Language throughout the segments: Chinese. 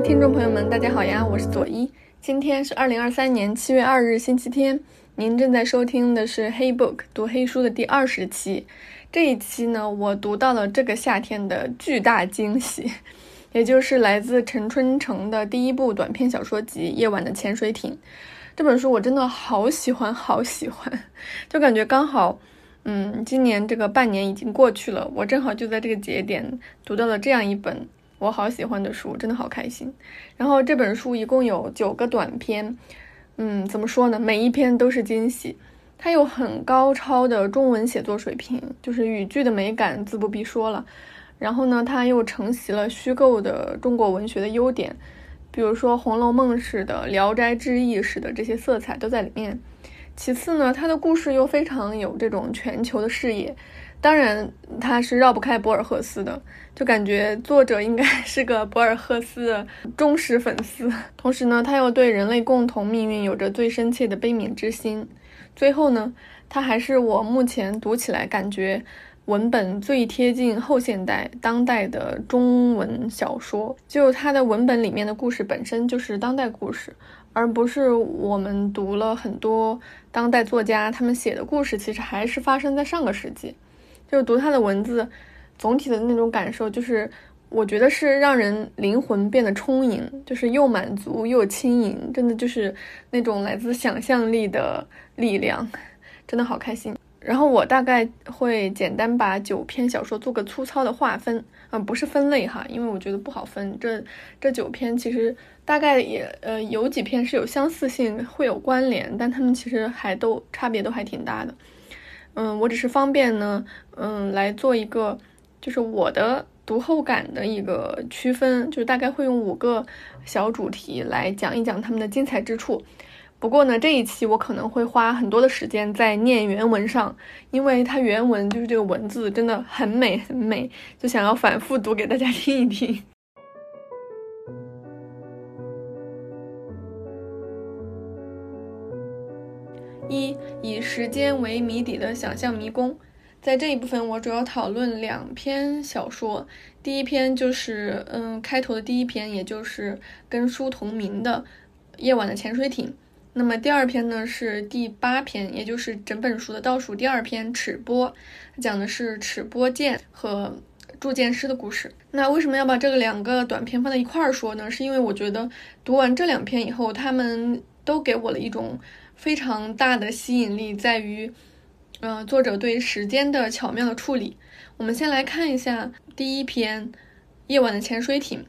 听众朋友们，大家好呀，我是左一。今天是二零二三年七月二日，星期天。您正在收听的是《黑 book 读黑书的第二十期。这一期呢，我读到了这个夏天的巨大惊喜，也就是来自陈春成的第一部短篇小说集《夜晚的潜水艇》。这本书我真的好喜欢，好喜欢，就感觉刚好，嗯，今年这个半年已经过去了，我正好就在这个节点读到了这样一本。我好喜欢的书，真的好开心。然后这本书一共有九个短篇，嗯，怎么说呢？每一篇都是惊喜。它有很高超的中文写作水平，就是语句的美感自不必说了。然后呢，它又承袭了虚构的中国文学的优点，比如说《红楼梦》式的、《聊斋志异》式的这些色彩都在里面。其次呢，它的故事又非常有这种全球的视野。当然，他是绕不开博尔赫斯的，就感觉作者应该是个博尔赫斯的忠实粉丝。同时呢，他又对人类共同命运有着最深切的悲悯之心。最后呢，他还是我目前读起来感觉文本最贴近后现代当代的中文小说。就他的文本里面的故事本身就是当代故事，而不是我们读了很多当代作家他们写的故事，其实还是发生在上个世纪。就是读他的文字，总体的那种感受，就是我觉得是让人灵魂变得充盈，就是又满足又轻盈，真的就是那种来自想象力的力量，真的好开心。然后我大概会简单把九篇小说做个粗糙的划分，啊，不是分类哈，因为我觉得不好分。这这九篇其实大概也呃有几篇是有相似性，会有关联，但他们其实还都差别都还挺大的。嗯，我只是方便呢，嗯，来做一个，就是我的读后感的一个区分，就是大概会用五个小主题来讲一讲他们的精彩之处。不过呢，这一期我可能会花很多的时间在念原文上，因为它原文就是这个文字真的很美很美，就想要反复读给大家听一听。一以时间为谜底的想象迷宫，在这一部分我主要讨论两篇小说。第一篇就是嗯开头的第一篇，也就是跟书同名的《夜晚的潜水艇》。那么第二篇呢是第八篇，也就是整本书的倒数第二篇《尺波》，讲的是尺波剑和铸剑师的故事。那为什么要把这个两个短片放在一块儿说呢？是因为我觉得读完这两篇以后，他们都给我了一种。非常大的吸引力在于，呃，作者对时间的巧妙的处理。我们先来看一下第一篇《夜晚的潜水艇》。《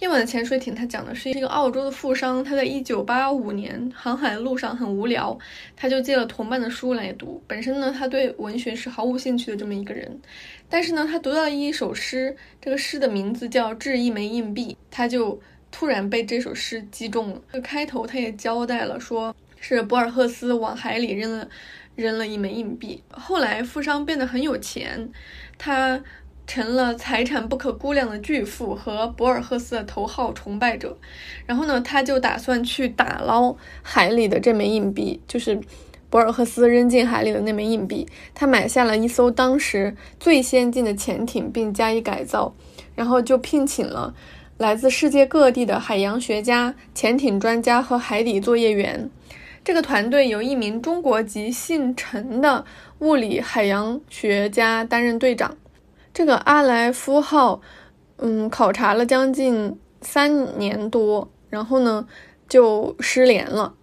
夜晚的潜水艇》它讲的是一个澳洲的富商，他在一九八五年航海路上很无聊，他就借了同伴的书来读。本身呢，他对文学是毫无兴趣的这么一个人，但是呢，他读到一首诗，这个诗的名字叫《掷一枚硬币》，他就突然被这首诗击中了。这个开头他也交代了说。是博尔赫斯往海里扔了扔了一枚硬币。后来富商变得很有钱，他成了财产不可估量的巨富和博尔赫斯的头号崇拜者。然后呢，他就打算去打捞海里的这枚硬币，就是博尔赫斯扔进海里的那枚硬币。他买下了一艘当时最先进的潜艇，并加以改造，然后就聘请了来自世界各地的海洋学家、潜艇专家和海底作业员。这个团队由一名中国籍姓陈的物理海洋学家担任队长。这个阿莱夫号，嗯，考察了将近三年多，然后呢就失联了。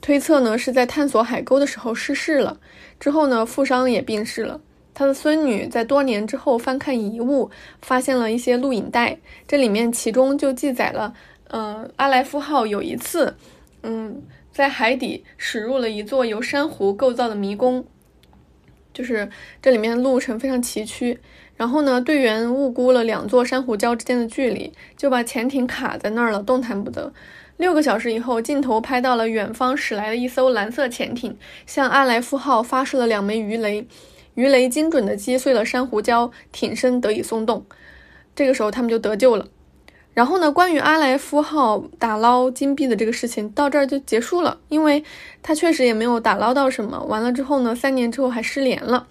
推测呢是在探索海沟的时候失事了。之后呢，富商也病逝了。他的孙女在多年之后翻看遗物，发现了一些录影带，这里面其中就记载了，嗯，阿莱夫号有一次，嗯。在海底驶入了一座由珊瑚构造的迷宫，就是这里面路程非常崎岖。然后呢，队员误估了两座珊瑚礁之间的距离，就把潜艇卡在那儿了，动弹不得。六个小时以后，镜头拍到了远方驶来的一艘蓝色潜艇，向阿莱夫号发射了两枚鱼雷，鱼雷精准地击碎了珊瑚礁，艇身得以松动。这个时候，他们就得救了。然后呢？关于阿莱夫号打捞金币的这个事情到这儿就结束了，因为他确实也没有打捞到什么。完了之后呢？三年之后还失联了。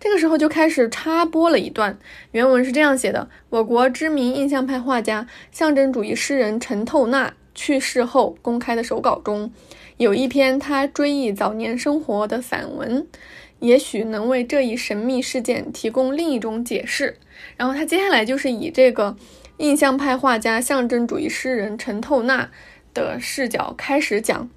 这个时候就开始插播了一段，原文是这样写的：我国知名印象派画家、象征主义诗人陈透纳去世后公开的手稿中，有一篇他追忆早年生活的散文。也许能为这一神秘事件提供另一种解释。然后他接下来就是以这个印象派画家、象征主义诗人陈透纳的视角开始讲，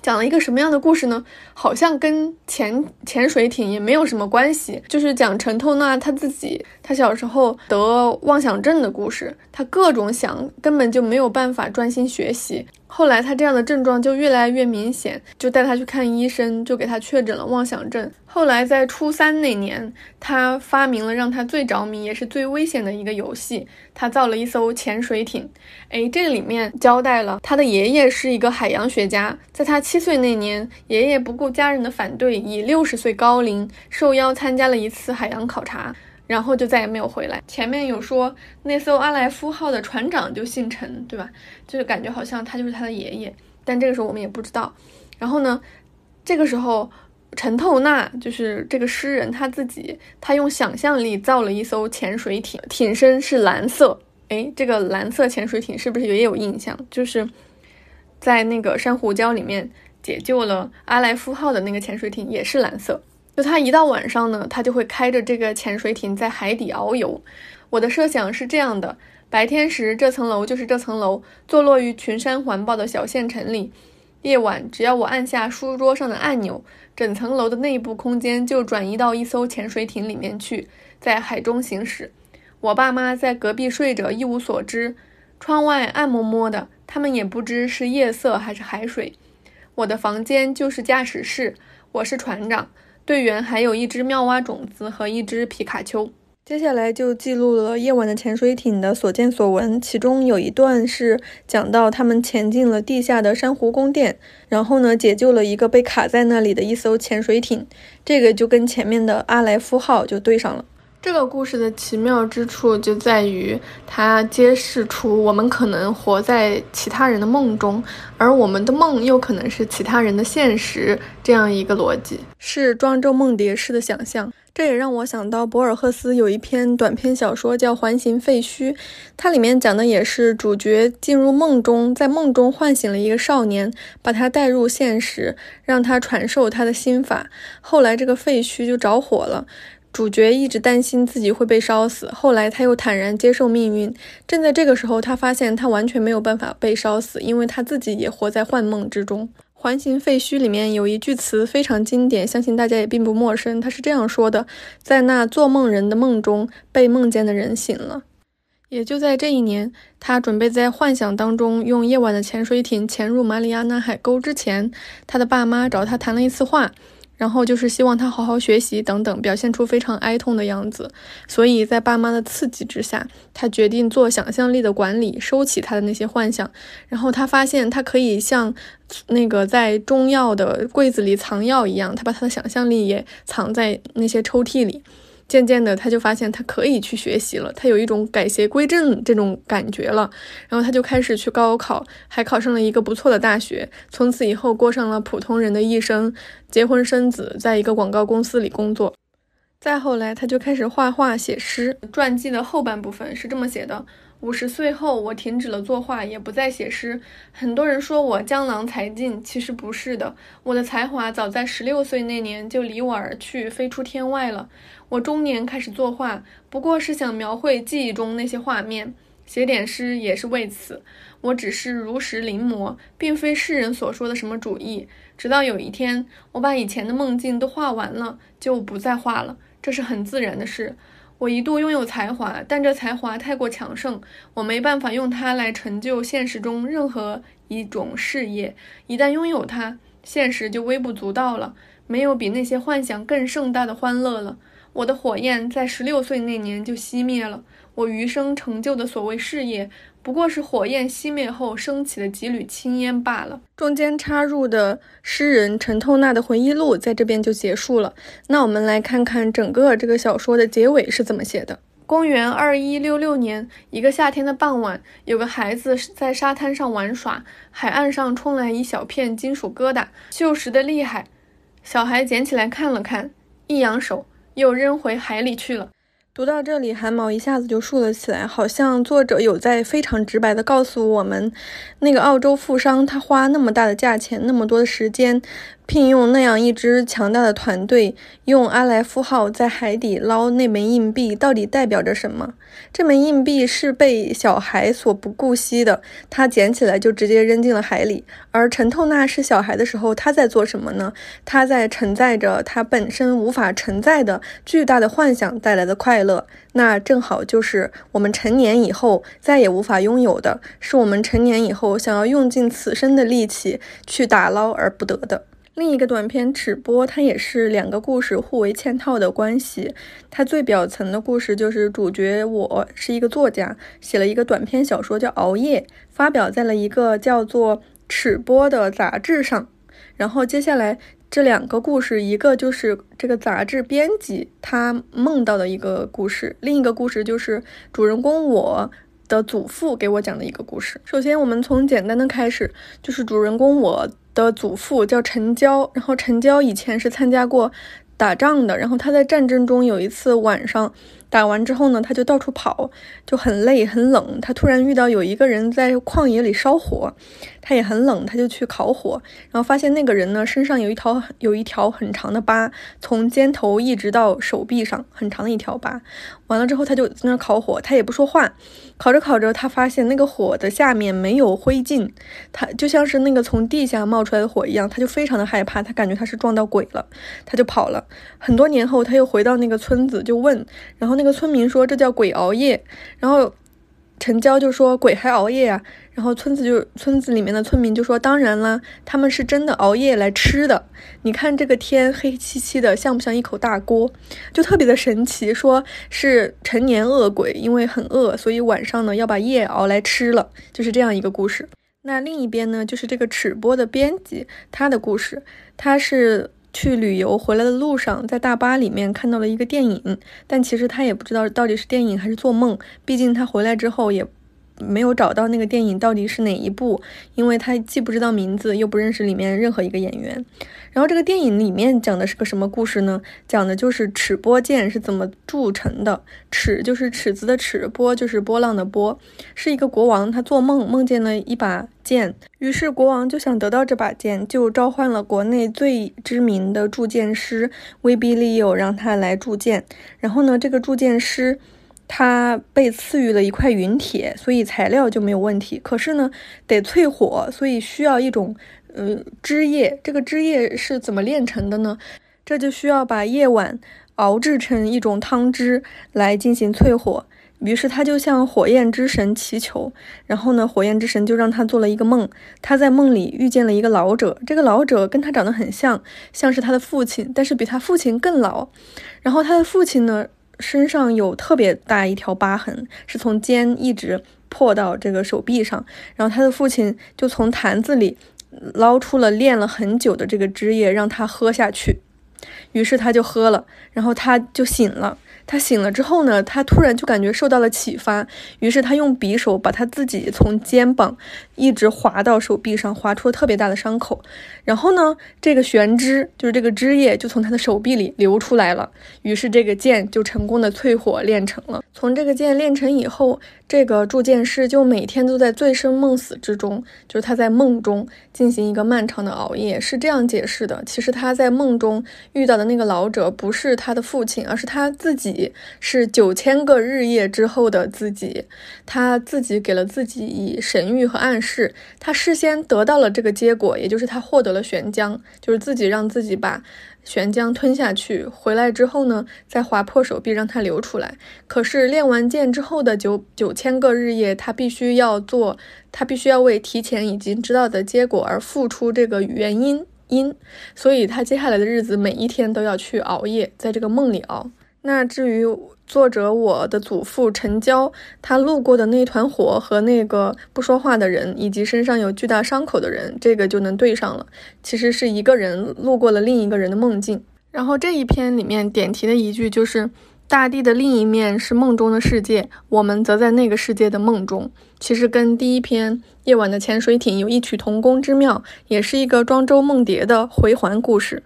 讲了一个什么样的故事呢？好像跟潜潜水艇也没有什么关系，就是讲陈透纳他自己，他小时候得妄想症的故事，他各种想，根本就没有办法专心学习。后来他这样的症状就越来越明显，就带他去看医生，就给他确诊了妄想症。后来在初三那年，他发明了让他最着迷也是最危险的一个游戏，他造了一艘潜水艇。哎，这里面交代了他的爷爷是一个海洋学家，在他七岁那年，爷爷不顾家人的反对，以六十岁高龄受邀参加了一次海洋考察。然后就再也没有回来。前面有说那艘阿莱夫号的船长就姓陈，对吧？就是感觉好像他就是他的爷爷，但这个时候我们也不知道。然后呢，这个时候陈透纳就是这个诗人他自己，他用想象力造了一艘潜水艇，艇身是蓝色。哎，这个蓝色潜水艇是不是也有印象？就是在那个珊瑚礁里面解救了阿莱夫号的那个潜水艇也是蓝色。就他一到晚上呢，他就会开着这个潜水艇在海底遨游。我的设想是这样的：白天时，这层楼就是这层楼，坐落于群山环抱的小县城里；夜晚，只要我按下书桌上的按钮，整层楼的内部空间就转移到一艘潜水艇里面去，在海中行驶。我爸妈在隔壁睡着，一无所知。窗外暗摸摸的，他们也不知是夜色还是海水。我的房间就是驾驶室，我是船长。队员还有一只妙蛙种子和一只皮卡丘。接下来就记录了夜晚的潜水艇的所见所闻，其中有一段是讲到他们潜进了地下的珊瑚宫殿，然后呢解救了一个被卡在那里的一艘潜水艇，这个就跟前面的阿莱夫号就对上了。这个故事的奇妙之处就在于，它揭示出我们可能活在其他人的梦中，而我们的梦又可能是其他人的现实，这样一个逻辑，是庄周梦蝶式的想象。这也让我想到博尔赫斯有一篇短篇小说叫《环形废墟》，它里面讲的也是主角进入梦中，在梦中唤醒了一个少年，把他带入现实，让他传授他的心法。后来这个废墟就着火了。主角一直担心自己会被烧死，后来他又坦然接受命运。正在这个时候，他发现他完全没有办法被烧死，因为他自己也活在幻梦之中。环形废墟里面有一句词非常经典，相信大家也并不陌生。他是这样说的：“在那做梦人的梦中，被梦见的人醒了。”也就在这一年，他准备在幻想当中用夜晚的潜水艇潜入马里亚纳海沟之前，他的爸妈找他谈了一次话。然后就是希望他好好学习等等，表现出非常哀痛的样子。所以在爸妈的刺激之下，他决定做想象力的管理，收起他的那些幻想。然后他发现他可以像那个在中药的柜子里藏药一样，他把他的想象力也藏在那些抽屉里。渐渐的，他就发现他可以去学习了，他有一种改邪归正这种感觉了。然后他就开始去高考，还考上了一个不错的大学。从此以后，过上了普通人的一生，结婚生子，在一个广告公司里工作。再后来，他就开始画画、写诗。传记的后半部分是这么写的。五十岁后，我停止了作画，也不再写诗。很多人说我江郎才尽，其实不是的。我的才华早在十六岁那年就离我而去，飞出天外了。我中年开始作画，不过是想描绘记忆中那些画面，写点诗也是为此。我只是如实临摹，并非世人所说的什么主义。直到有一天，我把以前的梦境都画完了，就不再画了。这是很自然的事。我一度拥有才华，但这才华太过强盛，我没办法用它来成就现实中任何一种事业。一旦拥有它，现实就微不足道了，没有比那些幻想更盛大的欢乐了。我的火焰在十六岁那年就熄灭了，我余生成就的所谓事业。不过是火焰熄灭后升起的几缕青烟罢了。中间插入的诗人陈透纳的回忆录在这边就结束了。那我们来看看整个这个小说的结尾是怎么写的。公元二一六六年，一个夏天的傍晚，有个孩子在沙滩上玩耍，海岸上冲来一小片金属疙瘩，锈蚀的厉害。小孩捡起来看了看，一扬手，又扔回海里去了。读到这里，汗毛一下子就竖了起来，好像作者有在非常直白的告诉我们，那个澳洲富商他花那么大的价钱，那么多的时间。聘用那样一支强大的团队，用阿莱夫号在海底捞那枚硬币，到底代表着什么？这枚硬币是被小孩所不顾惜的，他捡起来就直接扔进了海里。而陈透纳是小孩的时候，他在做什么呢？他在承载着他本身无法承载的巨大的幻想带来的快乐。那正好就是我们成年以后再也无法拥有的，是我们成年以后想要用尽此生的力气去打捞而不得的。另一个短片《尺波》，它也是两个故事互为嵌套的关系。它最表层的故事就是主角我是一个作家，写了一个短篇小说叫《熬夜》，发表在了一个叫做《尺波》的杂志上。然后接下来这两个故事，一个就是这个杂志编辑他梦到的一个故事，另一个故事就是主人公我的祖父给我讲的一个故事。首先，我们从简单的开始，就是主人公我。的祖父叫陈娇，然后陈娇以前是参加过打仗的，然后他在战争中有一次晚上打完之后呢，他就到处跑，就很累很冷，他突然遇到有一个人在旷野里烧火。他也很冷，他就去烤火，然后发现那个人呢身上有一条有一条很长的疤，从肩头一直到手臂上，很长的一条疤。完了之后，他就在那烤火，他也不说话。烤着烤着，他发现那个火的下面没有灰烬，他就像是那个从地下冒出来的火一样，他就非常的害怕，他感觉他是撞到鬼了，他就跑了。很多年后，他又回到那个村子，就问，然后那个村民说这叫鬼熬夜，然后。陈娇就说：“鬼还熬夜啊？”然后村子就村子里面的村民就说：“当然啦，他们是真的熬夜来吃的。你看这个天黑漆漆的，像不像一口大锅？就特别的神奇。说是陈年恶鬼，因为很饿，所以晚上呢要把夜熬来吃了，就是这样一个故事。那另一边呢，就是这个尺播的编辑他的故事，他是。”去旅游回来的路上，在大巴里面看到了一个电影，但其实他也不知道到底是电影还是做梦。毕竟他回来之后也没有找到那个电影到底是哪一部，因为他既不知道名字，又不认识里面任何一个演员。然后这个电影里面讲的是个什么故事呢？讲的就是尺波剑是怎么铸成的。尺就是尺子的尺，波就是波浪的波。是一个国王，他做梦梦见了一把。剑，于是国王就想得到这把剑，就召唤了国内最知名的铸剑师威逼利诱，让他来铸剑。然后呢，这个铸剑师他被赐予了一块陨铁，所以材料就没有问题。可是呢，得淬火，所以需要一种呃汁液。这个汁液是怎么炼成的呢？这就需要把夜晚熬制成一种汤汁来进行淬火。于是他就向火焰之神祈求，然后呢，火焰之神就让他做了一个梦。他在梦里遇见了一个老者，这个老者跟他长得很像，像是他的父亲，但是比他父亲更老。然后他的父亲呢，身上有特别大一条疤痕，是从肩一直破到这个手臂上。然后他的父亲就从坛子里捞出了炼了很久的这个汁液，让他喝下去。于是他就喝了，然后他就醒了。他醒了之后呢，他突然就感觉受到了启发，于是他用匕首把他自己从肩膀一直划到手臂上，划出了特别大的伤口。然后呢，这个玄汁就是这个汁液就从他的手臂里流出来了，于是这个剑就成功的淬火炼成了。从这个剑炼成以后，这个铸剑师就每天都在醉生梦死之中，就是他在梦中进行一个漫长的熬夜，是这样解释的。其实他在梦中遇到的那个老者不是他的父亲，而是他自己。是九千个日夜之后的自己，他自己给了自己以神谕和暗示，他事先得到了这个结果，也就是他获得了玄浆，就是自己让自己把玄浆吞下去，回来之后呢，再划破手臂让它流出来。可是练完剑之后的九九千个日夜，他必须要做，他必须要为提前已经知道的结果而付出这个原因因，所以他接下来的日子每一天都要去熬夜，在这个梦里熬。那至于作者我的祖父陈娇，他路过的那团火和那个不说话的人，以及身上有巨大伤口的人，这个就能对上了。其实是一个人路过了另一个人的梦境。然后这一篇里面点题的一句就是：大地的另一面是梦中的世界，我们则在那个世界的梦中。其实跟第一篇夜晚的潜水艇有异曲同工之妙，也是一个庄周梦蝶的回环故事。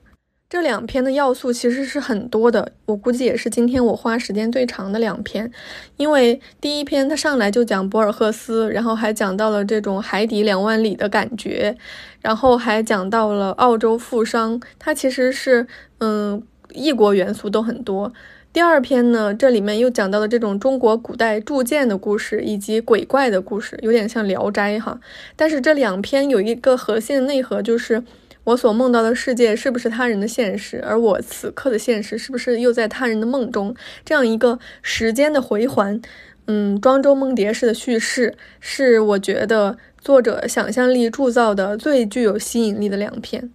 这两篇的要素其实是很多的，我估计也是今天我花时间最长的两篇，因为第一篇它上来就讲博尔赫斯，然后还讲到了这种海底两万里的感觉，然后还讲到了澳洲富商，它其实是嗯异国元素都很多。第二篇呢，这里面又讲到了这种中国古代铸剑的故事以及鬼怪的故事，有点像《聊斋》哈。但是这两篇有一个核心的内核就是。我所梦到的世界是不是他人的现实？而我此刻的现实是不是又在他人的梦中？这样一个时间的回环，嗯，庄周梦蝶式的叙事，是我觉得作者想象力铸造的最具有吸引力的两篇。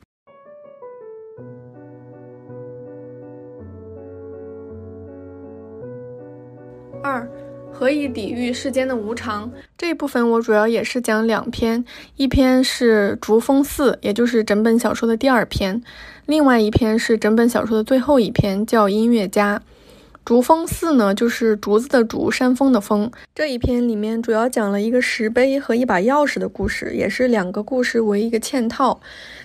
二。何以抵御世间的无常？这一部分我主要也是讲两篇，一篇是竹峰寺，也就是整本小说的第二篇；另外一篇是整本小说的最后一篇，叫音乐家。竹峰寺呢，就是竹子的竹，山峰的峰。这一篇里面主要讲了一个石碑和一把钥匙的故事，也是两个故事为一个嵌套。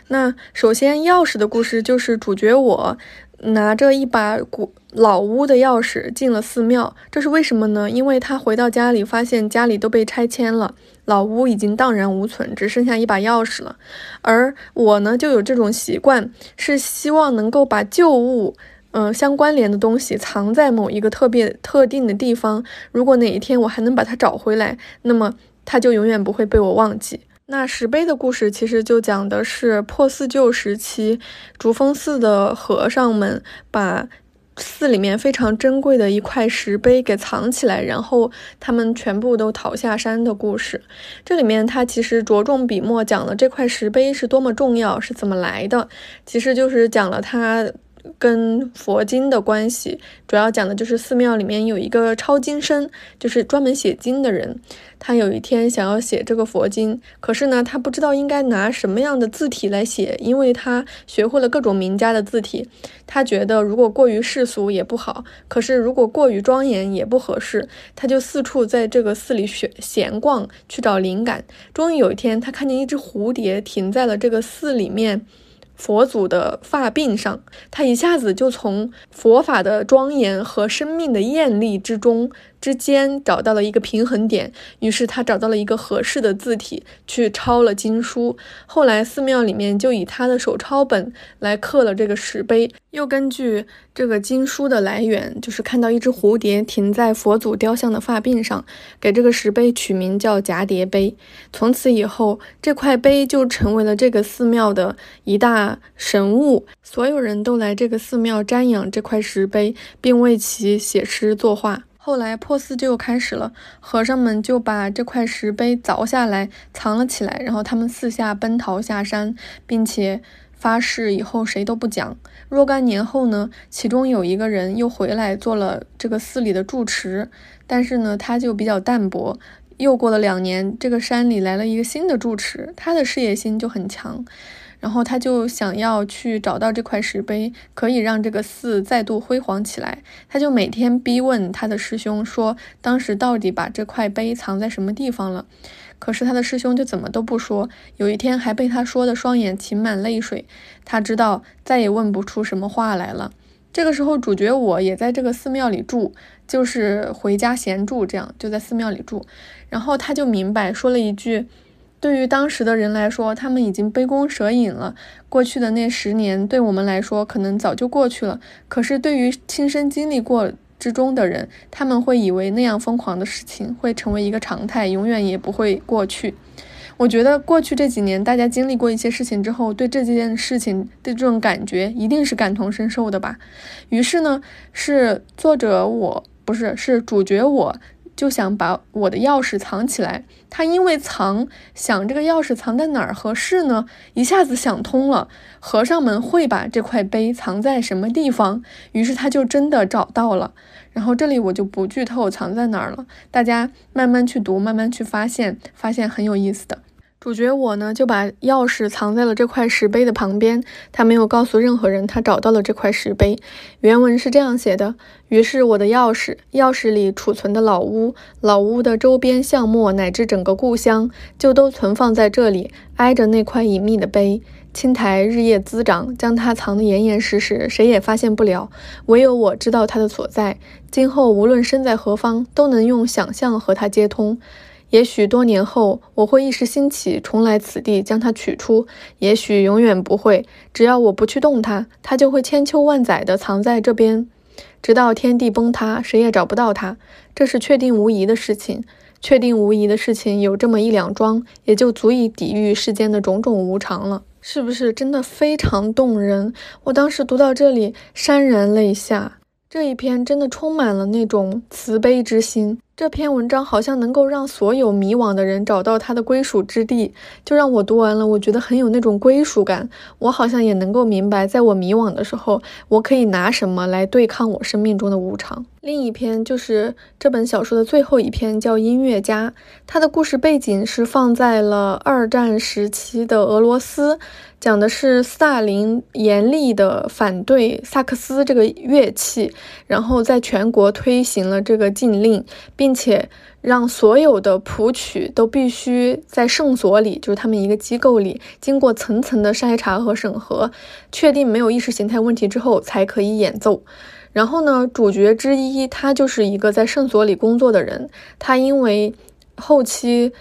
那首先钥匙的故事就是主角我。拿着一把古老屋的钥匙进了寺庙，这是为什么呢？因为他回到家里，发现家里都被拆迁了，老屋已经荡然无存，只剩下一把钥匙了。而我呢，就有这种习惯，是希望能够把旧物，嗯，相关联的东西藏在某一个特别特定的地方。如果哪一天我还能把它找回来，那么它就永远不会被我忘记。那石碑的故事其实就讲的是破四旧时期，竹峰寺的和尚们把寺里面非常珍贵的一块石碑给藏起来，然后他们全部都逃下山的故事。这里面他其实着重笔墨讲了这块石碑是多么重要，是怎么来的，其实就是讲了他。跟佛经的关系，主要讲的就是寺庙里面有一个抄经生，就是专门写经的人。他有一天想要写这个佛经，可是呢，他不知道应该拿什么样的字体来写，因为他学会了各种名家的字体。他觉得如果过于世俗也不好，可是如果过于庄严也不合适。他就四处在这个寺里闲闲逛，去找灵感。终于有一天，他看见一只蝴蝶停在了这个寺里面。佛祖的发鬓上，他一下子就从佛法的庄严和生命的艳丽之中。之间找到了一个平衡点，于是他找到了一个合适的字体去抄了经书。后来寺庙里面就以他的手抄本来刻了这个石碑，又根据这个经书的来源，就是看到一只蝴蝶停在佛祖雕像的发鬓上，给这个石碑取名叫蛱蝶碑。从此以后，这块碑就成为了这个寺庙的一大神物，所有人都来这个寺庙瞻仰这块石碑，并为其写诗作画。后来破寺就又开始了，和尚们就把这块石碑凿下来藏了起来，然后他们四下奔逃下山，并且发誓以后谁都不讲。若干年后呢，其中有一个人又回来做了这个寺里的住持，但是呢，他就比较淡薄。又过了两年，这个山里来了一个新的住持，他的事业心就很强。然后他就想要去找到这块石碑，可以让这个寺再度辉煌起来。他就每天逼问他的师兄说，当时到底把这块碑藏在什么地方了？可是他的师兄就怎么都不说。有一天还被他说的双眼噙满泪水。他知道再也问不出什么话来了。这个时候，主角我也在这个寺庙里住，就是回家闲住，这样就在寺庙里住。然后他就明白，说了一句。对于当时的人来说，他们已经杯弓蛇影了。过去的那十年，对我们来说可能早就过去了。可是，对于亲身经历过之中的人，他们会以为那样疯狂的事情会成为一个常态，永远也不会过去。我觉得过去这几年，大家经历过一些事情之后，对这件事情的这种感觉，一定是感同身受的吧。于是呢，是作者我不是是主角我。就想把我的钥匙藏起来。他因为藏，想这个钥匙藏在哪儿合适呢？一下子想通了，和尚们会把这块碑藏在什么地方？于是他就真的找到了。然后这里我就不剧透藏在哪儿了，大家慢慢去读，慢慢去发现，发现很有意思的。主角我呢，就把钥匙藏在了这块石碑的旁边。他没有告诉任何人，他找到了这块石碑。原文是这样写的：于是我的钥匙，钥匙里储存的老屋，老屋的周边巷陌，乃至整个故乡，就都存放在这里，挨着那块隐秘的碑。青苔日夜滋长，将它藏得严严实实，谁也发现不了。唯有我知道它的所在。今后无论身在何方，都能用想象和它接通。也许多年后，我会一时兴起，重来此地将它取出；也许永远不会。只要我不去动它，它就会千秋万载地藏在这边，直到天地崩塌，谁也找不到它。这是确定无疑的事情。确定无疑的事情有这么一两桩，也就足以抵御世间的种种无常了。是不是真的非常动人？我当时读到这里，潸然泪下。这一篇真的充满了那种慈悲之心。这篇文章好像能够让所有迷惘的人找到他的归属之地，就让我读完了，我觉得很有那种归属感。我好像也能够明白，在我迷惘的时候，我可以拿什么来对抗我生命中的无常。另一篇就是这本小说的最后一篇，叫《音乐家》。它的故事背景是放在了二战时期的俄罗斯，讲的是斯大林严厉的反对萨克斯这个乐器，然后在全国推行了这个禁令，并并且让所有的谱曲都必须在圣所里，就是他们一个机构里，经过层层的筛查和审核，确定没有意识形态问题之后才可以演奏。然后呢，主角之一他就是一个在圣所里工作的人，他因为后期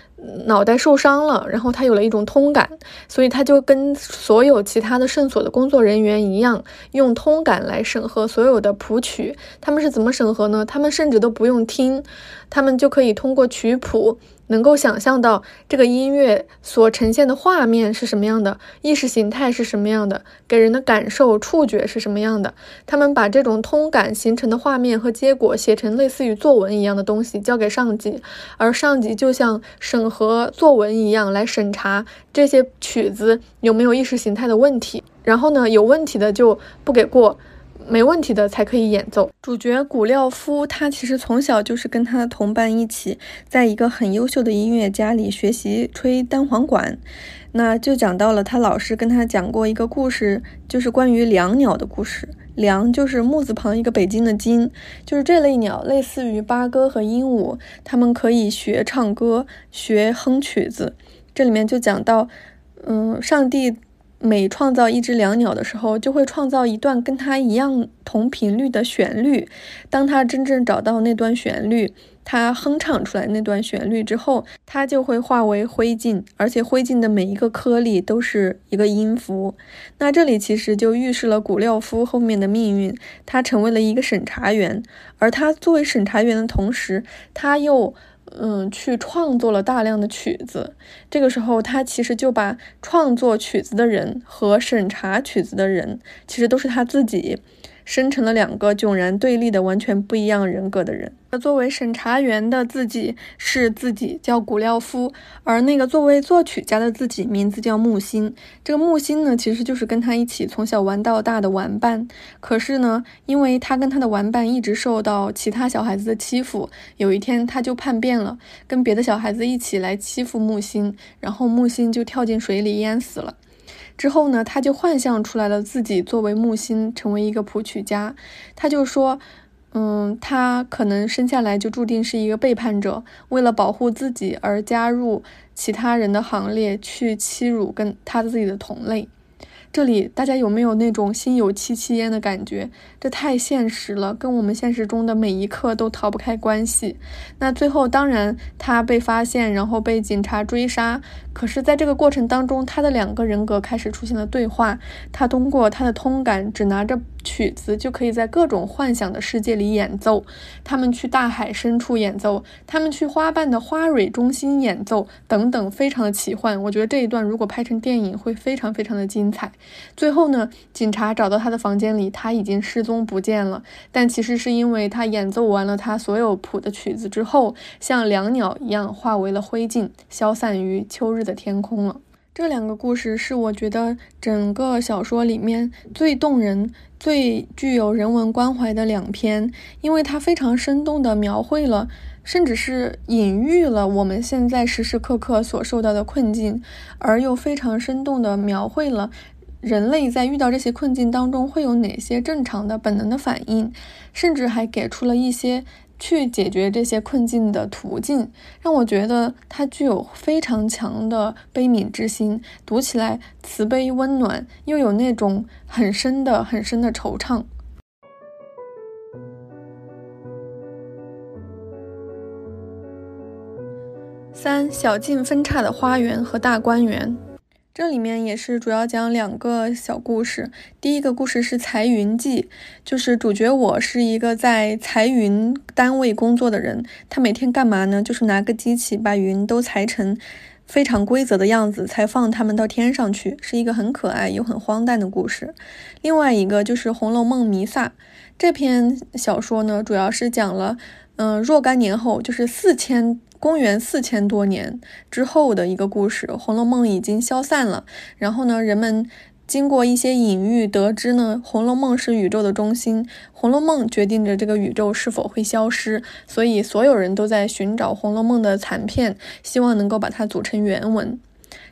脑袋受伤了，然后他有了一种通感，所以他就跟所有其他的圣所的工作人员一样，用通感来审核所有的谱曲。他们是怎么审核呢？他们甚至都不用听，他们就可以通过曲谱。能够想象到这个音乐所呈现的画面是什么样的，意识形态是什么样的，给人的感受、触觉是什么样的。他们把这种通感形成的画面和结果写成类似于作文一样的东西，交给上级，而上级就像审核作文一样来审查这些曲子有没有意识形态的问题。然后呢，有问题的就不给过。没问题的才可以演奏。主角古廖夫，他其实从小就是跟他的同伴一起，在一个很优秀的音乐家里学习吹单簧管。那就讲到了他老师跟他讲过一个故事，就是关于椋鸟的故事。椋就是木字旁一个北京的京，就是这类鸟，类似于八哥和鹦鹉，它们可以学唱歌、学哼曲子。这里面就讲到，嗯，上帝。每创造一只椋鸟的时候，就会创造一段跟它一样同频率的旋律。当它真正找到那段旋律，它哼唱出来那段旋律之后，它就会化为灰烬，而且灰烬的每一个颗粒都是一个音符。那这里其实就预示了古廖夫后面的命运，他成为了一个审查员，而他作为审查员的同时，他又。嗯，去创作了大量的曲子。这个时候，他其实就把创作曲子的人和审查曲子的人，其实都是他自己。生成了两个迥然对立的、完全不一样人格的人。那作为审查员的自己是自己叫古廖夫，而那个作为作曲家的自己名字叫木星。这个木星呢，其实就是跟他一起从小玩到大的玩伴。可是呢，因为他跟他的玩伴一直受到其他小孩子的欺负，有一天他就叛变了，跟别的小孩子一起来欺负木星，然后木星就跳进水里淹死了。之后呢，他就幻象出来了自己作为木星，成为一个谱曲家。他就说，嗯，他可能生下来就注定是一个背叛者，为了保护自己而加入其他人的行列，去欺辱跟他自己的同类。这里大家有没有那种心有戚戚焉的感觉？这太现实了，跟我们现实中的每一刻都逃不开关系。那最后当然他被发现，然后被警察追杀。可是，在这个过程当中，他的两个人格开始出现了对话。他通过他的通感，只拿着。曲子就可以在各种幻想的世界里演奏，他们去大海深处演奏，他们去花瓣的花蕊中心演奏，等等，非常的奇幻。我觉得这一段如果拍成电影会非常非常的精彩。最后呢，警察找到他的房间里，他已经失踪不见了，但其实是因为他演奏完了他所有谱的曲子之后，像两鸟一样化为了灰烬，消散于秋日的天空了。这两个故事是我觉得整个小说里面最动人、最具有人文关怀的两篇，因为它非常生动地描绘了，甚至是隐喻了我们现在时时刻刻所受到的困境，而又非常生动地描绘了人类在遇到这些困境当中会有哪些正常的本能的反应，甚至还给出了一些。去解决这些困境的途径，让我觉得他具有非常强的悲悯之心，读起来慈悲温暖，又有那种很深的、很深的惆怅。三小径分岔的花园和大观园。这里面也是主要讲两个小故事。第一个故事是裁云记，就是主角我是一个在裁云单位工作的人，他每天干嘛呢？就是拿个机器把云都裁成非常规则的样子，才放他们到天上去，是一个很可爱又很荒诞的故事。另外一个就是《红楼梦》弥撒这篇小说呢，主要是讲了，嗯，若干年后，就是四千。公元四千多年之后的一个故事，《红楼梦》已经消散了。然后呢，人们经过一些隐喻，得知呢，《红楼梦》是宇宙的中心，《红楼梦》决定着这个宇宙是否会消失。所以，所有人都在寻找《红楼梦》的残片，希望能够把它组成原文。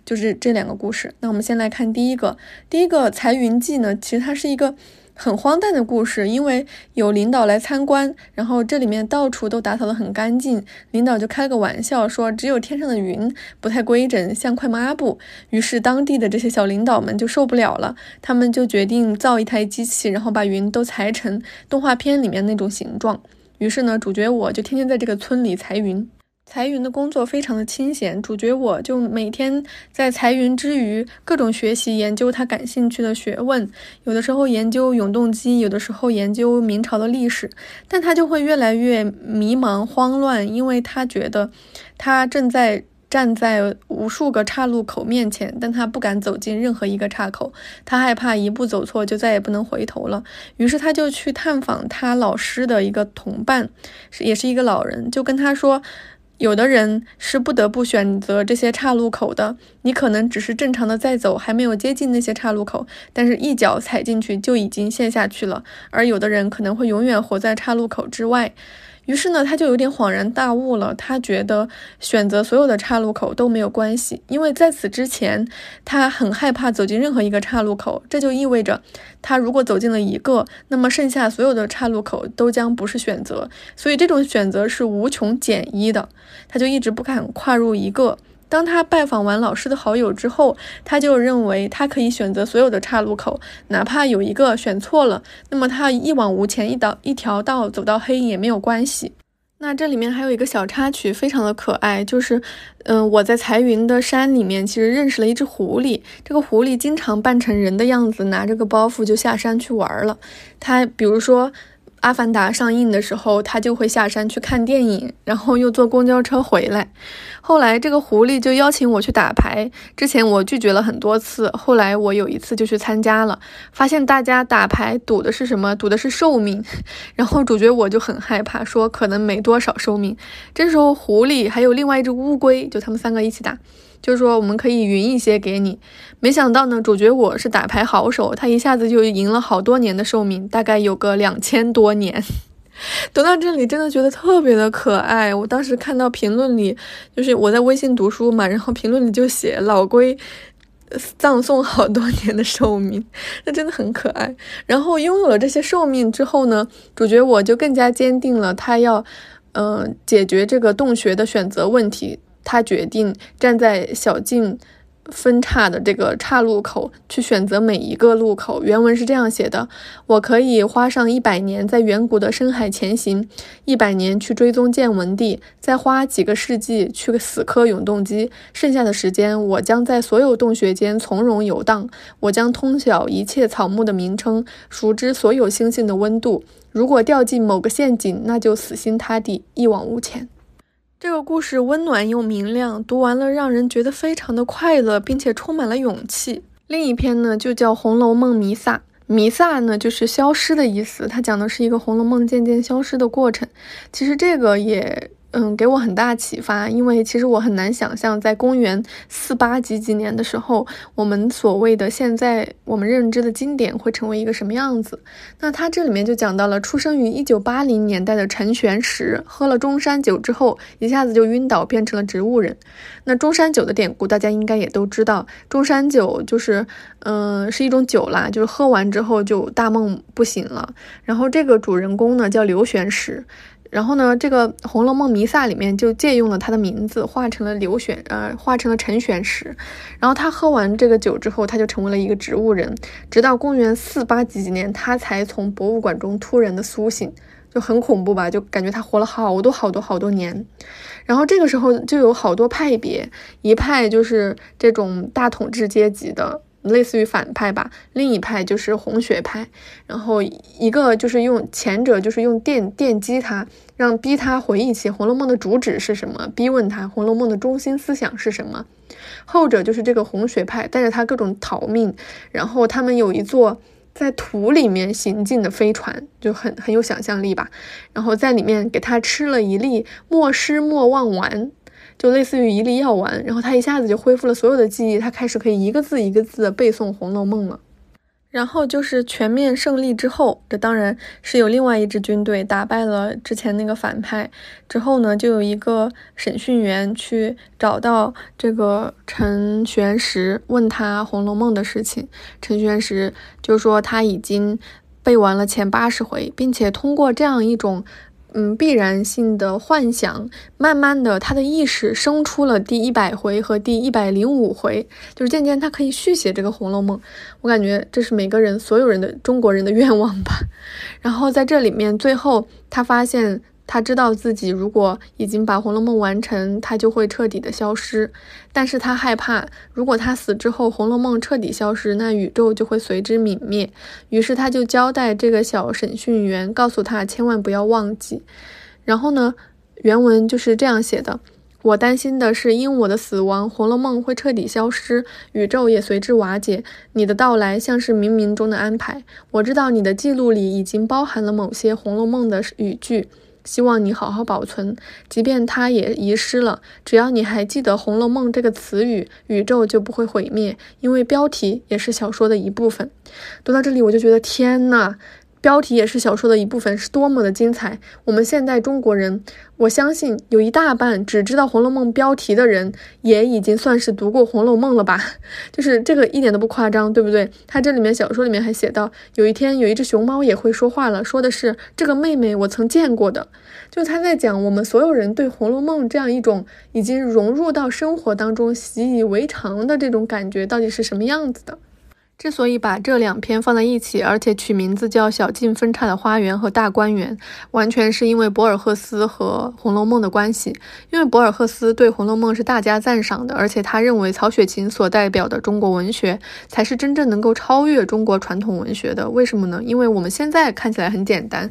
就是这两个故事。那我们先来看第一个，第一个《彩云记》呢，其实它是一个。很荒诞的故事，因为有领导来参观，然后这里面到处都打扫得很干净，领导就开个玩笑说，只有天上的云不太规整，像块抹布。于是当地的这些小领导们就受不了了，他们就决定造一台机器，然后把云都裁成动画片里面那种形状。于是呢，主角我就天天在这个村里裁云。裁云的工作非常的清闲，主角我就每天在裁云之余，各种学习研究他感兴趣的学问，有的时候研究永动机，有的时候研究明朝的历史，但他就会越来越迷茫慌乱，因为他觉得他正在站在无数个岔路口面前，但他不敢走进任何一个岔口，他害怕一步走错就再也不能回头了，于是他就去探访他老师的一个同伴，也是一个老人，就跟他说。有的人是不得不选择这些岔路口的，你可能只是正常的在走，还没有接近那些岔路口，但是一脚踩进去就已经陷下去了。而有的人可能会永远活在岔路口之外。于是呢，他就有点恍然大悟了。他觉得选择所有的岔路口都没有关系，因为在此之前，他很害怕走进任何一个岔路口。这就意味着，他如果走进了一个，那么剩下所有的岔路口都将不是选择。所以这种选择是无穷减一的，他就一直不敢跨入一个。当他拜访完老师的好友之后，他就认为他可以选择所有的岔路口，哪怕有一个选错了，那么他一往无前，一道一条道走到黑也没有关系。那这里面还有一个小插曲，非常的可爱，就是，嗯，我在彩云的山里面，其实认识了一只狐狸。这个狐狸经常扮成人的样子，拿着个包袱就下山去玩了。它比如说。阿凡达上映的时候，他就会下山去看电影，然后又坐公交车回来。后来这个狐狸就邀请我去打牌，之前我拒绝了很多次，后来我有一次就去参加了，发现大家打牌赌的是什么？赌的是寿命。然后主角我就很害怕，说可能没多少寿命。这时候狐狸还有另外一只乌龟，就他们三个一起打。就是说，我们可以匀一些给你。没想到呢，主角我是打牌好手，他一下子就赢了好多年的寿命，大概有个两千多年。读到这里，真的觉得特别的可爱。我当时看到评论里，就是我在微信读书嘛，然后评论里就写老龟葬送好多年的寿命，那真的很可爱。然后拥有了这些寿命之后呢，主角我就更加坚定了他要，嗯，解决这个洞穴的选择问题。他决定站在小径分叉的这个岔路口去选择每一个路口。原文是这样写的：我可以花上一百年在远古的深海前行，一百年去追踪见闻地，再花几个世纪去死磕永动机。剩下的时间，我将在所有洞穴间从容游荡。我将通晓一切草木的名称，熟知所有星星的温度。如果掉进某个陷阱，那就死心塌地，一往无前。这个故事温暖又明亮，读完了让人觉得非常的快乐，并且充满了勇气。另一篇呢，就叫《红楼梦弥撒》，弥撒呢就是消失的意思，它讲的是一个《红楼梦》渐渐消失的过程。其实这个也。嗯，给我很大启发，因为其实我很难想象，在公元四八几几年的时候，我们所谓的现在我们认知的经典会成为一个什么样子。那他这里面就讲到了出生于一九八零年代的陈玄石，喝了中山酒之后，一下子就晕倒，变成了植物人。那中山酒的典故大家应该也都知道，中山酒就是，嗯，是一种酒啦，就是喝完之后就大梦不醒了。然后这个主人公呢叫刘玄石。然后呢，这个《红楼梦》弥撒里面就借用了他的名字，化成了刘选，呃，化成了陈玄石。然后他喝完这个酒之后，他就成为了一个植物人。直到公元四八几几年，他才从博物馆中突然的苏醒，就很恐怖吧？就感觉他活了好多好多好多年。然后这个时候就有好多派别，一派就是这种大统治阶级的。类似于反派吧，另一派就是红学派，然后一个就是用前者就是用电电击他，让逼他回忆起《红楼梦》的主旨是什么，逼问他《红楼梦》的中心思想是什么。后者就是这个红学派，带着他各种逃命，然后他们有一座在土里面行进的飞船，就很很有想象力吧，然后在里面给他吃了一粒莫失莫忘丸。就类似于一粒药丸，然后他一下子就恢复了所有的记忆，他开始可以一个字一个字的背诵《红楼梦》了。然后就是全面胜利之后，这当然是有另外一支军队打败了之前那个反派之后呢，就有一个审讯员去找到这个陈玄石，问他《红楼梦》的事情。陈玄石就说他已经背完了前八十回，并且通过这样一种。嗯，必然性的幻想，慢慢的，他的意识生出了第一百回和第一百零五回，就是渐渐他可以续写这个《红楼梦》。我感觉这是每个人所有人的中国人的愿望吧。然后在这里面，最后他发现。他知道自己如果已经把《红楼梦》完成，他就会彻底的消失。但是他害怕，如果他死之后，《红楼梦》彻底消失，那宇宙就会随之泯灭。于是他就交代这个小审讯员，告诉他千万不要忘记。然后呢，原文就是这样写的：我担心的是，因我的死亡，《红楼梦》会彻底消失，宇宙也随之瓦解。你的到来像是冥冥中的安排。我知道你的记录里已经包含了某些《红楼梦》的语句。希望你好好保存，即便它也遗失了。只要你还记得《红楼梦》这个词语，宇宙就不会毁灭，因为标题也是小说的一部分。读到这里，我就觉得天呐！标题也是小说的一部分，是多么的精彩！我们现代中国人，我相信有一大半只知道《红楼梦》标题的人，也已经算是读过《红楼梦》了吧？就是这个一点都不夸张，对不对？他这里面小说里面还写到，有一天有一只熊猫也会说话了，说的是这个妹妹我曾见过的，就他在讲我们所有人对《红楼梦》这样一种已经融入到生活当中、习以为常的这种感觉到底是什么样子的。之所以把这两篇放在一起，而且取名字叫《小径分岔的花园》和《大观园》，完全是因为博尔赫斯和《红楼梦》的关系。因为博尔赫斯对《红楼梦》是大加赞赏的，而且他认为曹雪芹所代表的中国文学才是真正能够超越中国传统文学的。为什么呢？因为我们现在看起来很简单，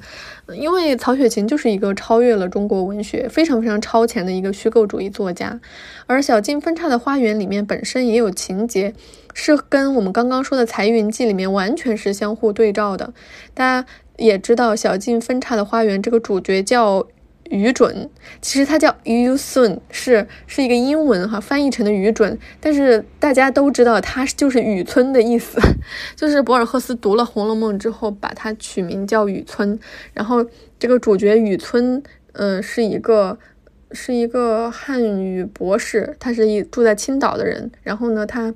因为曹雪芹就是一个超越了中国文学非常非常超前的一个虚构主义作家，而《小径分岔的花园》里面本身也有情节。是跟我们刚刚说的《彩云记》里面完全是相互对照的。大家也知道，《小径分岔的花园》这个主角叫愚准，其实他叫 U s o n 是是一个英文哈翻译成的愚准。但是大家都知道，他就是雨村的意思，就是博尔赫斯读了《红楼梦》之后，把它取名叫雨村。然后这个主角雨村，嗯，是一个是一个汉语博士，他是一住在青岛的人。然后呢，他。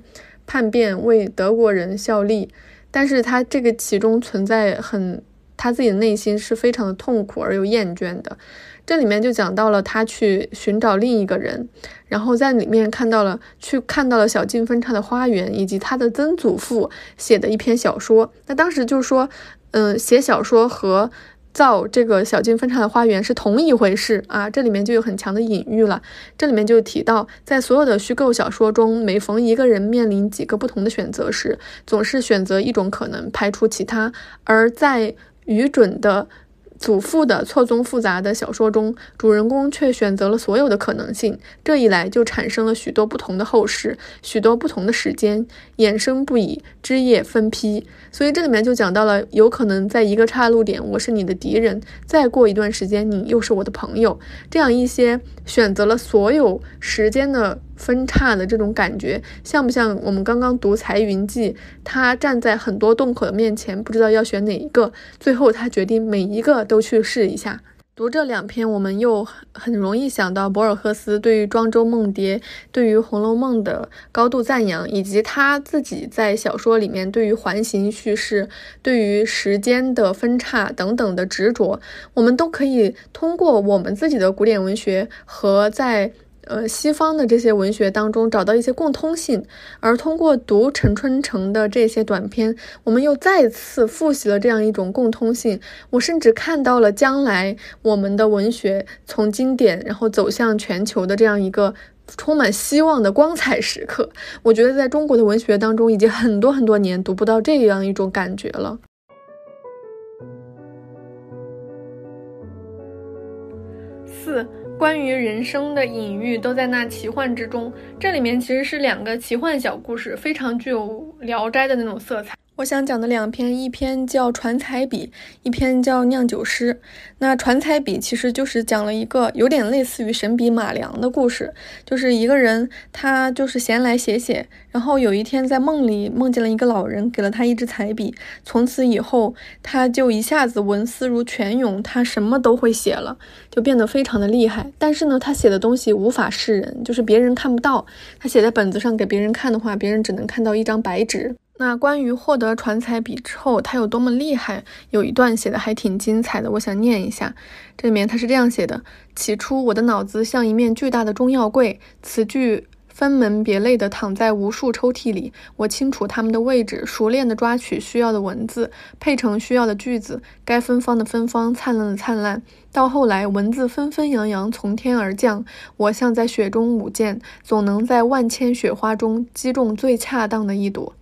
叛变为德国人效力，但是他这个其中存在很，他自己的内心是非常的痛苦而又厌倦的。这里面就讲到了他去寻找另一个人，然后在里面看到了去看到了小径分岔的花园，以及他的曾祖父写的一篇小说。那当时就说，嗯，写小说和。造这个小径分叉的花园是同一回事啊，这里面就有很强的隐喻了。这里面就提到，在所有的虚构小说中，每逢一个人面临几个不同的选择时，总是选择一种可能，排除其他。而在愚准的。祖父的错综复杂的小说中，主人公却选择了所有的可能性。这一来，就产生了许多不同的后世，许多不同的时间，衍生不已，枝叶分批。所以这里面就讲到了，有可能在一个岔路点，我是你的敌人；再过一段时间，你又是我的朋友。这样一些选择了所有时间的。分叉的这种感觉，像不像我们刚刚读《彩云记》？他站在很多洞口的面前，不知道要选哪一个，最后他决定每一个都去试一下。读这两篇，我们又很容易想到博尔赫斯对于《庄周梦蝶》、对于《红楼梦》的高度赞扬，以及他自己在小说里面对于环形叙事、对于时间的分叉等等的执着。我们都可以通过我们自己的古典文学和在。呃，西方的这些文学当中找到一些共通性，而通过读陈春成的这些短篇，我们又再次复习了这样一种共通性。我甚至看到了将来我们的文学从经典然后走向全球的这样一个充满希望的光彩时刻。我觉得在中国的文学当中，已经很多很多年读不到这样一种感觉了。关于人生的隐喻都在那奇幻之中，这里面其实是两个奇幻小故事，非常具有《聊斋》的那种色彩。我想讲的两篇，一篇叫《传彩笔》，一篇叫《酿酒师》。那《传彩笔》其实就是讲了一个有点类似于神笔马良的故事，就是一个人他就是闲来写写，然后有一天在梦里梦见了一个老人，给了他一支彩笔，从此以后他就一下子文思如泉涌，他什么都会写了，就变得非常的厉害。但是呢，他写的东西无法示人，就是别人看不到。他写在本子上给别人看的话，别人只能看到一张白纸。那关于获得传彩笔之后他有多么厉害，有一段写的还挺精彩的，我想念一下。这里面他是这样写的：起初我的脑子像一面巨大的中药柜，词句分门别类地躺在无数抽屉里，我清楚它们的位置，熟练地抓取需要的文字，配成需要的句子，该芬芳的芬芳，灿烂的灿烂。到后来，文字纷纷扬扬从天而降，我像在雪中舞剑，总能在万千雪花中击中最恰当的一朵。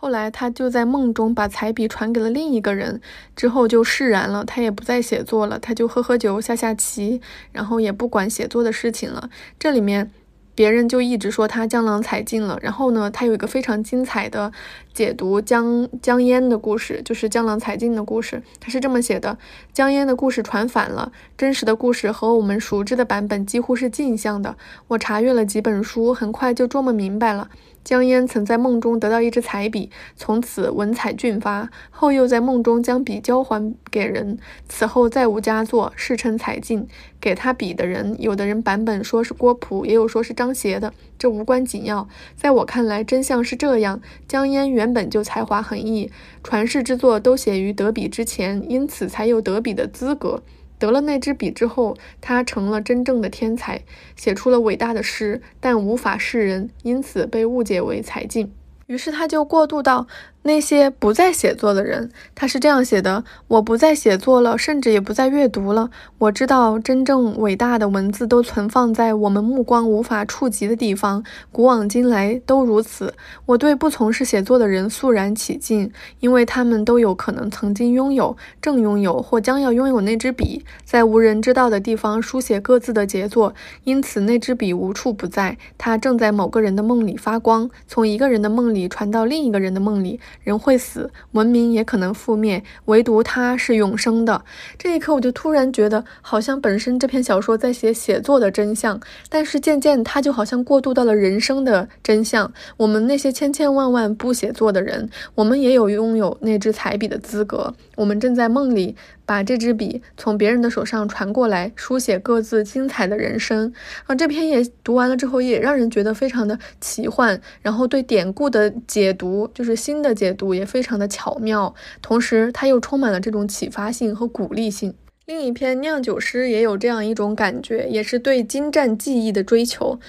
后来，他就在梦中把彩笔传给了另一个人，之后就释然了。他也不再写作了，他就喝喝酒、下下棋，然后也不管写作的事情了。这里面。别人就一直说他江郎才尽了，然后呢，他有一个非常精彩的解读江江烟的故事，就是江郎才尽的故事。他是这么写的：江烟的故事传反了，真实的故事和我们熟知的版本几乎是镜像的。我查阅了几本书，很快就琢磨明白了。江烟曾在梦中得到一支彩笔，从此文采俊发，后又在梦中将笔交还给人，此后再无佳作，世称才尽。给他笔的人，有的人版本说是郭璞，也有说是张协的，这无关紧要。在我看来，真相是这样：江淹原本就才华横溢，传世之作都写于得笔之前，因此才有得笔的资格。得了那支笔之后，他成了真正的天才，写出了伟大的诗，但无法示人，因此被误解为才尽。于是他就过渡到。那些不再写作的人，他是这样写的：我不再写作了，甚至也不再阅读了。我知道，真正伟大的文字都存放在我们目光无法触及的地方，古往今来都如此。我对不从事写作的人肃然起敬，因为他们都有可能曾经拥有、正拥有或将要拥有那支笔，在无人知道的地方书写各自的杰作。因此，那支笔无处不在，它正在某个人的梦里发光，从一个人的梦里传到另一个人的梦里。人会死，文明也可能覆灭，唯独他是永生的。这一刻，我就突然觉得，好像本身这篇小说在写写作的真相，但是渐渐，它就好像过渡到了人生的真相。我们那些千千万万不写作的人，我们也有拥有那支彩笔的资格。我们正在梦里。把这支笔从别人的手上传过来，书写各自精彩的人生。啊，这篇也读完了之后，也让人觉得非常的奇幻。然后对典故的解读，就是新的解读，也非常的巧妙。同时，它又充满了这种启发性和鼓励性。另一篇《酿酒师》也有这样一种感觉，也是对精湛技艺的追求。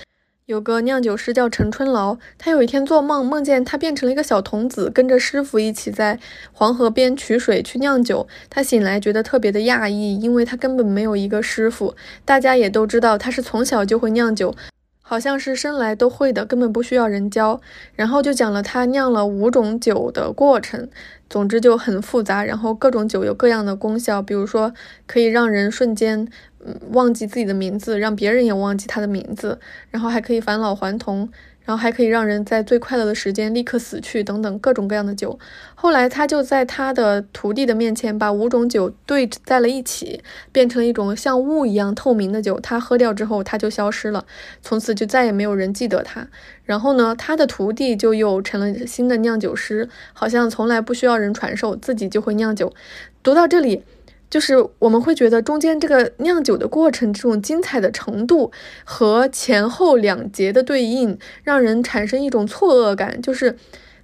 有个酿酒师叫陈春劳，他有一天做梦，梦见他变成了一个小童子，跟着师傅一起在黄河边取水去酿酒。他醒来觉得特别的讶异，因为他根本没有一个师傅。大家也都知道他是从小就会酿酒，好像是生来都会的，根本不需要人教。然后就讲了他酿了五种酒的过程。总之就很复杂，然后各种酒有各样的功效，比如说可以让人瞬间嗯忘记自己的名字，让别人也忘记他的名字，然后还可以返老还童。然后还可以让人在最快乐的时间立刻死去，等等各种各样的酒。后来他就在他的徒弟的面前把五种酒兑在了一起，变成了一种像雾一样透明的酒。他喝掉之后，他就消失了，从此就再也没有人记得他。然后呢，他的徒弟就又成了新的酿酒师，好像从来不需要人传授，自己就会酿酒。读到这里。就是我们会觉得中间这个酿酒的过程，这种精彩的程度和前后两节的对应，让人产生一种错愕感，就是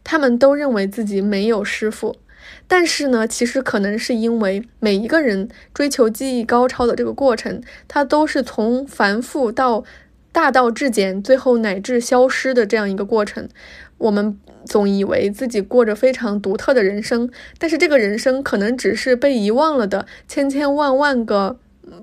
他们都认为自己没有师傅。但是呢，其实可能是因为每一个人追求技艺高超的这个过程，它都是从繁复到大道至简，最后乃至消失的这样一个过程。我们总以为自己过着非常独特的人生，但是这个人生可能只是被遗忘了的千千万万个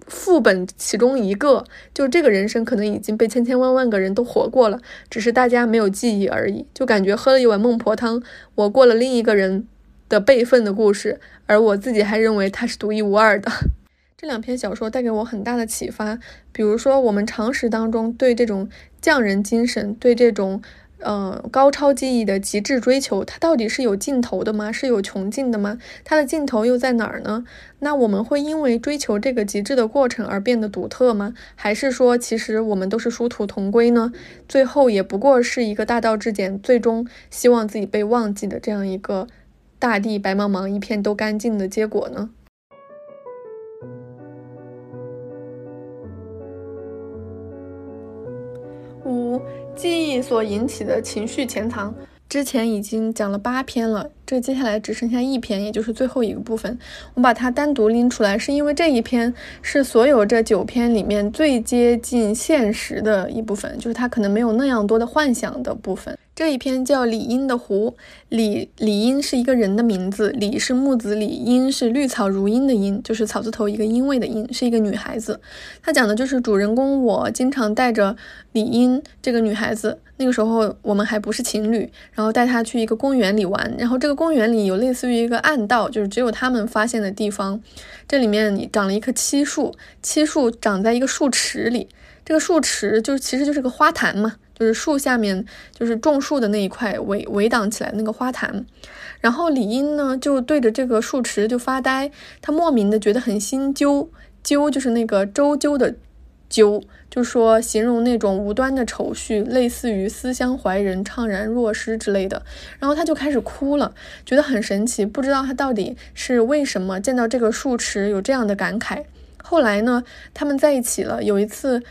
副本其中一个。就这个人生可能已经被千千万万个人都活过了，只是大家没有记忆而已。就感觉喝了一碗孟婆汤，我过了另一个人的辈分的故事，而我自己还认为它是独一无二的。这两篇小说带给我很大的启发，比如说我们常识当中对这种匠人精神，对这种。呃，高超技艺的极致追求，它到底是有尽头的吗？是有穷尽的吗？它的尽头又在哪儿呢？那我们会因为追求这个极致的过程而变得独特吗？还是说，其实我们都是殊途同归呢？最后也不过是一个大道至简，最终希望自己被忘记的这样一个大地白茫茫一片都干净的结果呢？记忆所引起的情绪潜藏，之前已经讲了八篇了，这接下来只剩下一篇，也就是最后一个部分。我把它单独拎出来，是因为这一篇是所有这九篇里面最接近现实的一部分，就是它可能没有那样多的幻想的部分。这一篇叫李英的湖，李李英是一个人的名字，李是木子李，英是绿草如茵的茵，就是草字头一个因为的因，是一个女孩子。她讲的就是主人公我经常带着李英这个女孩子，那个时候我们还不是情侣，然后带他去一个公园里玩，然后这个公园里有类似于一个暗道，就是只有他们发现的地方。这里面你长了一棵漆树，漆树长在一个树池里，这个树池就是其实就是个花坛嘛。就是树下面，就是种树的那一块围围挡起来那个花坛，然后李英呢就对着这个树池就发呆，他莫名的觉得很心揪，揪就是那个周揪的揪，就说形容那种无端的愁绪，类似于思乡怀人、怅然若失之类的。然后他就开始哭了，觉得很神奇，不知道他到底是为什么见到这个树池有这样的感慨。后来呢，他们在一起了，有一次。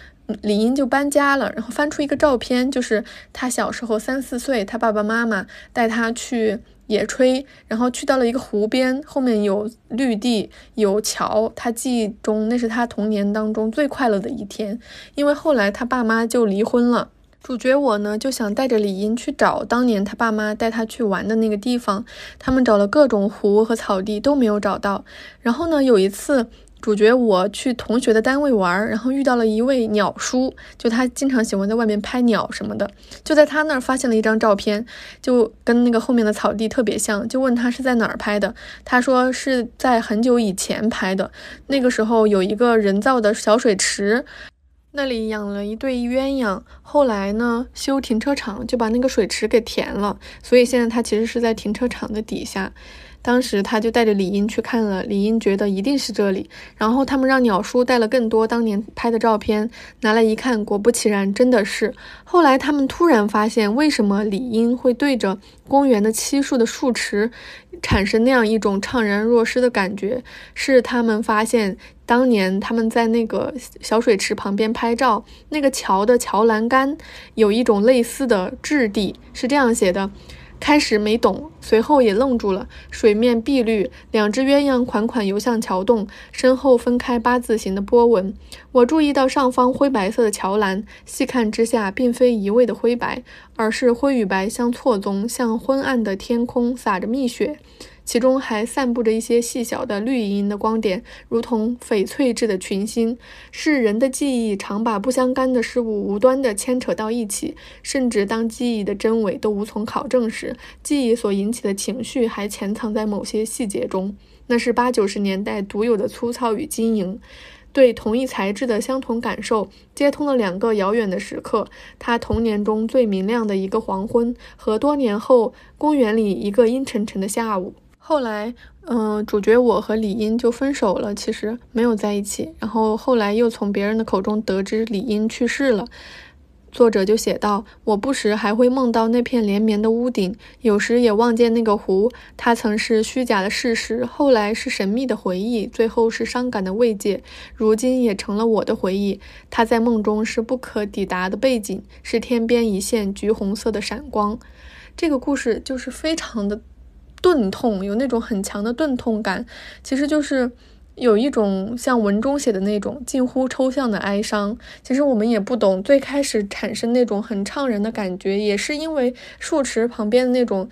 李英就搬家了，然后翻出一个照片，就是他小时候三四岁，他爸爸妈妈带他去野炊，然后去到了一个湖边，后面有绿地，有桥。他记忆中那是他童年当中最快乐的一天，因为后来他爸妈就离婚了。主角我呢就想带着李英去找当年他爸妈带他去玩的那个地方，他们找了各种湖和草地都没有找到。然后呢有一次。主角我去同学的单位玩，然后遇到了一位鸟叔，就他经常喜欢在外面拍鸟什么的，就在他那儿发现了一张照片，就跟那个后面的草地特别像，就问他是在哪儿拍的，他说是在很久以前拍的，那个时候有一个人造的小水池，那里养了一对鸳鸯，后来呢修停车场就把那个水池给填了，所以现在他其实是在停车场的底下。当时他就带着李英去看了，李英觉得一定是这里。然后他们让鸟叔带了更多当年拍的照片，拿来一看，果不其然，真的是。后来他们突然发现，为什么李英会对着公园的漆树的树池产生那样一种怅然若失的感觉？是他们发现，当年他们在那个小水池旁边拍照，那个桥的桥栏杆有一种类似的质地，是这样写的。开始没懂，随后也愣住了。水面碧绿，两只鸳鸯款款游向桥洞，身后分开八字形的波纹。我注意到上方灰白色的桥栏，细看之下，并非一味的灰白，而是灰与白相错综，像昏暗的天空洒着蜜雪。其中还散布着一些细小的绿莹莹的光点，如同翡翠制的群星。是人的记忆常把不相干的事物无端地牵扯到一起，甚至当记忆的真伪都无从考证时，记忆所引起的情绪还潜藏在某些细节中。那是八九十年代独有的粗糙与晶莹，对同一材质的相同感受，接通了两个遥远的时刻：他童年中最明亮的一个黄昏，和多年后公园里一个阴沉沉的下午。后来，嗯，主角我和李英就分手了，其实没有在一起。然后后来又从别人的口中得知李英去世了。作者就写道：“我不时还会梦到那片连绵的屋顶，有时也望见那个湖。它曾是虚假的事实，后来是神秘的回忆，最后是伤感的慰藉，如今也成了我的回忆。它在梦中是不可抵达的背景，是天边一线橘红色的闪光。”这个故事就是非常的钝痛，有那种很强的钝痛感，其实就是。有一种像文中写的那种近乎抽象的哀伤，其实我们也不懂。最开始产生那种很怅然的感觉，也是因为树池旁边的那种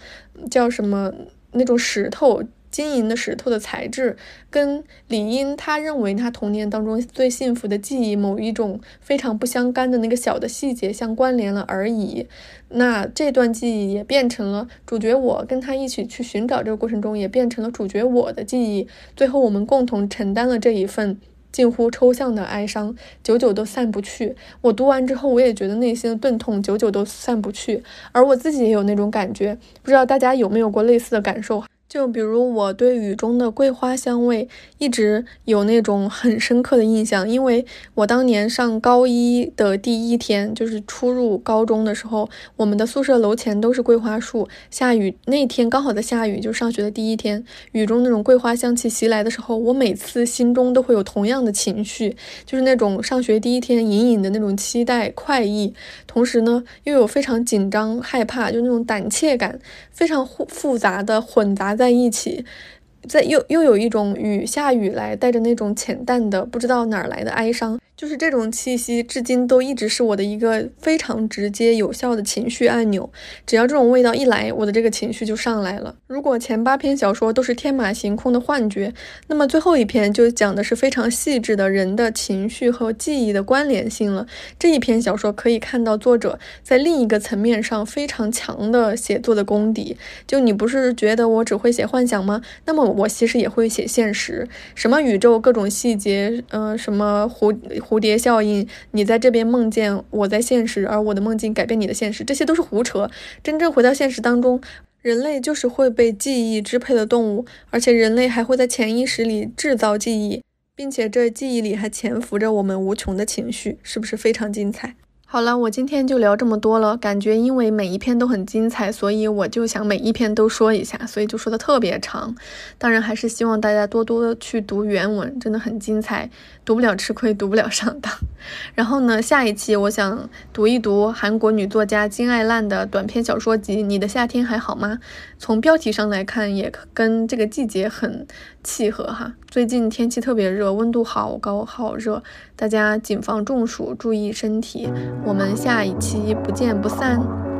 叫什么那种石头。晶莹的石头的材质，跟李英他认为他童年当中最幸福的记忆某一种非常不相干的那个小的细节相关联了而已。那这段记忆也变成了主角我跟他一起去寻找这个过程中，也变成了主角我的记忆。最后我们共同承担了这一份近乎抽象的哀伤，久久都散不去。我读完之后，我也觉得内心的钝痛久久都散不去，而我自己也有那种感觉，不知道大家有没有过类似的感受？就比如我对雨中的桂花香味一直有那种很深刻的印象，因为我当年上高一的第一天，就是初入高中的时候，我们的宿舍楼前都是桂花树。下雨那天刚好在下雨，就上学的第一天，雨中那种桂花香气袭来的时候，我每次心中都会有同样的情绪，就是那种上学第一天隐隐的那种期待、快意，同时呢又有非常紧张、害怕，就那种胆怯感，非常复杂的混杂。在一起，在又又有一种雨下雨来，带着那种浅淡的不知道哪儿来的哀伤。就是这种气息，至今都一直是我的一个非常直接有效的情绪按钮。只要这种味道一来，我的这个情绪就上来了。如果前八篇小说都是天马行空的幻觉，那么最后一篇就讲的是非常细致的人的情绪和记忆的关联性了。这一篇小说可以看到作者在另一个层面上非常强的写作的功底。就你不是觉得我只会写幻想吗？那么我其实也会写现实，什么宇宙各种细节，嗯，什么蝴。蝴蝶效应，你在这边梦见我在现实，而我的梦境改变你的现实，这些都是胡扯。真正回到现实当中，人类就是会被记忆支配的动物，而且人类还会在潜意识里制造记忆，并且这记忆里还潜伏着我们无穷的情绪，是不是非常精彩？好了，我今天就聊这么多了。感觉因为每一篇都很精彩，所以我就想每一篇都说一下，所以就说的特别长。当然，还是希望大家多多去读原文，真的很精彩。读不了吃亏，读不了上当。然后呢，下一期我想读一读韩国女作家金爱烂的短篇小说集《你的夏天还好吗》。从标题上来看，也跟这个季节很契合哈。最近天气特别热，温度好高好热，大家谨防中暑，注意身体。我们下一期不见不散。